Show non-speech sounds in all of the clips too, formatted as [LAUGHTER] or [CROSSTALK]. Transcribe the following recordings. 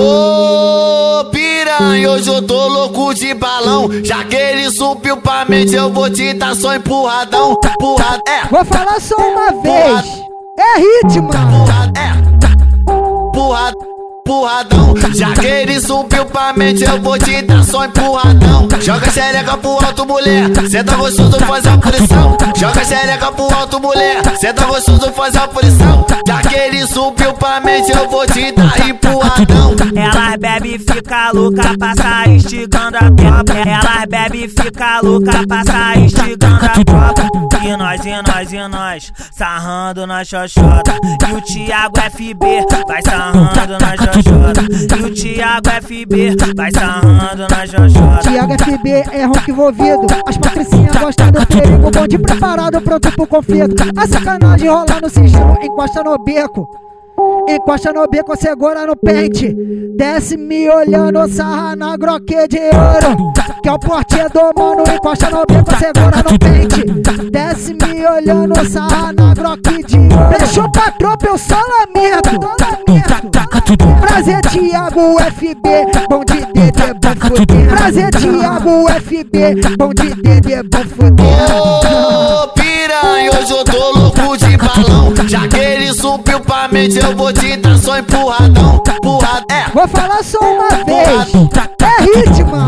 Ô piranha, hoje eu tô louco de balão. Já que ele subiu pra mente, eu vou te dar só empurradão. Empurrado, é. Vou falar só uma vez. É ritmo. Já que ele subiu pra mente, eu vou te dar só empurradão. Joga xereca pro alto, mulher. Senta gostoso, faz a pressão. Joga xereca pro alto, mulher. Senta gostoso, faz a pressão. Já que ele subiu pra mente, eu vou te dar empurradão. Elas bebe e fica louca, passa estigando a tropa. Elas bebe e fica louca, passa estigando a tropa. Nós, e nós, e nós, sarrando na xoxota. E o Thiago FB vai sarrando na xoxota. E o Thiago FB vai sarrando na xoxota. Thiago FB é rock envolvido. As patricinhas gostam do perigo. Bonde preparado, pronto pro conflito. A sacanagem rola no sigilo, encosta no beco. Encosta no bico, segura no pente. Desce me olhando, sarra na groque de ouro. Que é o porte do mano, encosta no bico, segura no pente. Olhando, sarra na ouro. Deixou pra tropa, eu só lamento. Prazer, Thiago FB, bom de DD, bom fuder. Prazer, Thiago FB, bom de DD, bom fuder. Ô piranha, hoje eu tô louco de balão. Já que ele subiu pra mente, eu vou te dar só empurradão. Empurrado, é. Vou falar só uma vez. É ritmo.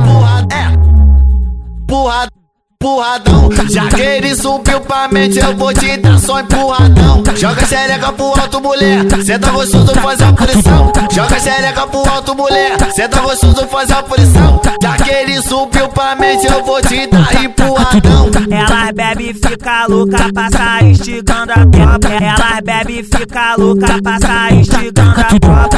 É. Empurradão, já que ele subiu pra mente, eu vou te dar só empurradão. Joga xereca pro alto, mulher, senta gostoso, faz a pressão. Joga xereca pro alto, mulher, senta gostoso, faz a pressão. Já que ele subiu pra mente, eu vou te dar empurradão. Elas bebe e fica louca, passa estigando a tropa. Elas bebe e fica louca, passa estigando a tropa.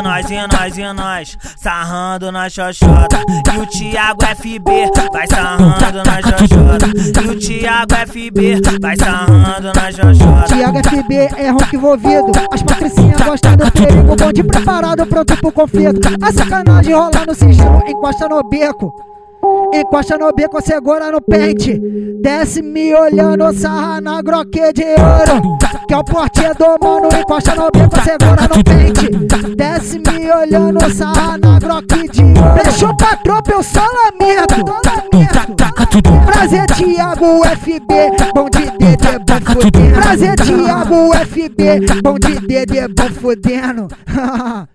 E nós, e nós, e nós, sarrando na xoxota. E o Thiago FB vai sarrando na xoxota. E o Thiago FB vai sarrando na xoxota. Thiago FB é rock envolvido. As patricinhas gostam do perigo. Bonde preparado, pronto pro conflito. A sacanagem rola no sigilo, encosta no beco. Encosta no bico, segura no pente. Desce me olhando, sarra na groque de ouro. Que é o porte do mano, encosta no bico, segura no pente. Desce me olhando, sarra na groque de ouro. Deixou pra tropa, eu só lamento. Prazer, Thiago FB, bom de DD, bom fudendo. Prazer, Thiago FB, bom de DD, bom fudendo. [LAUGHS]